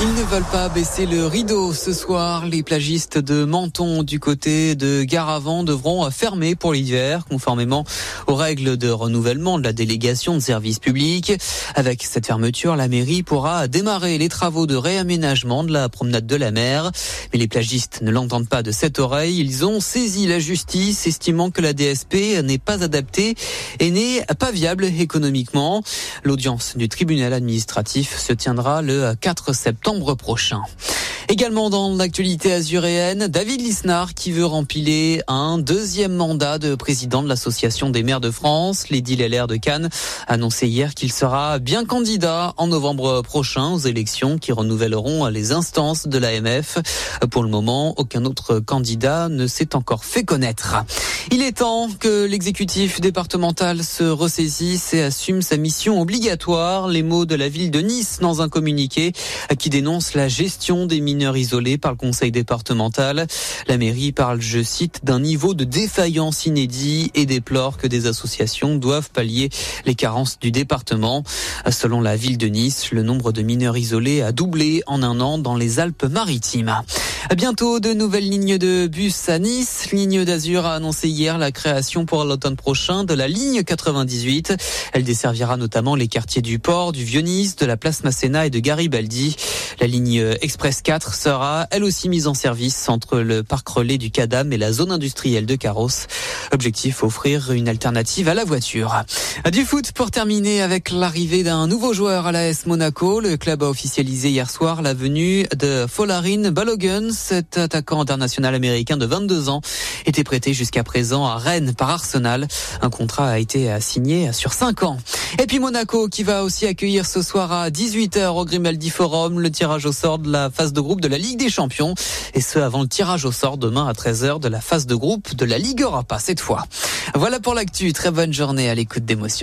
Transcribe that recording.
Ils ne veulent pas baisser le rideau ce soir. Les plagistes de Menton du côté de Garavant devront fermer pour l'hiver, conformément aux règles de renouvellement de la délégation de services publics. Avec cette fermeture, la mairie pourra démarrer les travaux de réaménagement de la promenade de la mer. Mais les plagistes ne l'entendent pas de cette oreille. Ils ont saisi la justice, estimant que la DSP n'est pas adaptée et n'est pas viable économiquement. L'audience du tribunal administratif se tiendra le 4 septembre prochain. Également dans l'actualité azuréenne, David Lisnard qui veut rempiler un deuxième mandat de président de l'Association des maires de France. Lady Leller de Cannes annoncé hier qu'il sera bien candidat en novembre prochain aux élections qui renouvelleront les instances de l'AMF. Pour le moment, aucun autre candidat ne s'est encore fait connaître. Il est temps que l'exécutif départemental se ressaisisse et assume sa mission obligatoire. Les mots de la ville de Nice dans un communiqué qui dénonce la gestion des mineurs isolés par le conseil départemental. La mairie parle, je cite, d'un niveau de défaillance inédit et déplore que des associations doivent pallier les carences du département. Selon la ville de Nice, le nombre de mineurs isolés a doublé en un an dans les Alpes-Maritimes. Bientôt de nouvelles lignes de bus à Nice. Ligne d'Azur a annoncé hier la création pour l'automne prochain de la ligne 98. Elle desservira notamment les quartiers du port, du Vieux-Nice, de la place Masséna et de Garibaldi. La ligne Express 4 sera elle aussi mise en service entre le parc relais du Cadam et la zone industrielle de Carros. Objectif offrir une alternative à la voiture. Du foot pour terminer avec l'arrivée d'un nouveau joueur à l'AS Monaco. Le club a officialisé hier soir la venue de Folarin Balogun. Cet attaquant international américain de 22 ans était prêté jusqu'à présent à Rennes par Arsenal. Un contrat a été signé sur 5 ans. Et puis Monaco qui va aussi accueillir ce soir à 18h au Grimaldi Forum le tirage au sort de la phase de groupe de la Ligue des Champions. Et ce avant le tirage au sort demain à 13h de la phase de groupe de la Ligue Europa cette fois. Voilà pour l'actu. Très bonne journée à l'écoute d'émotions.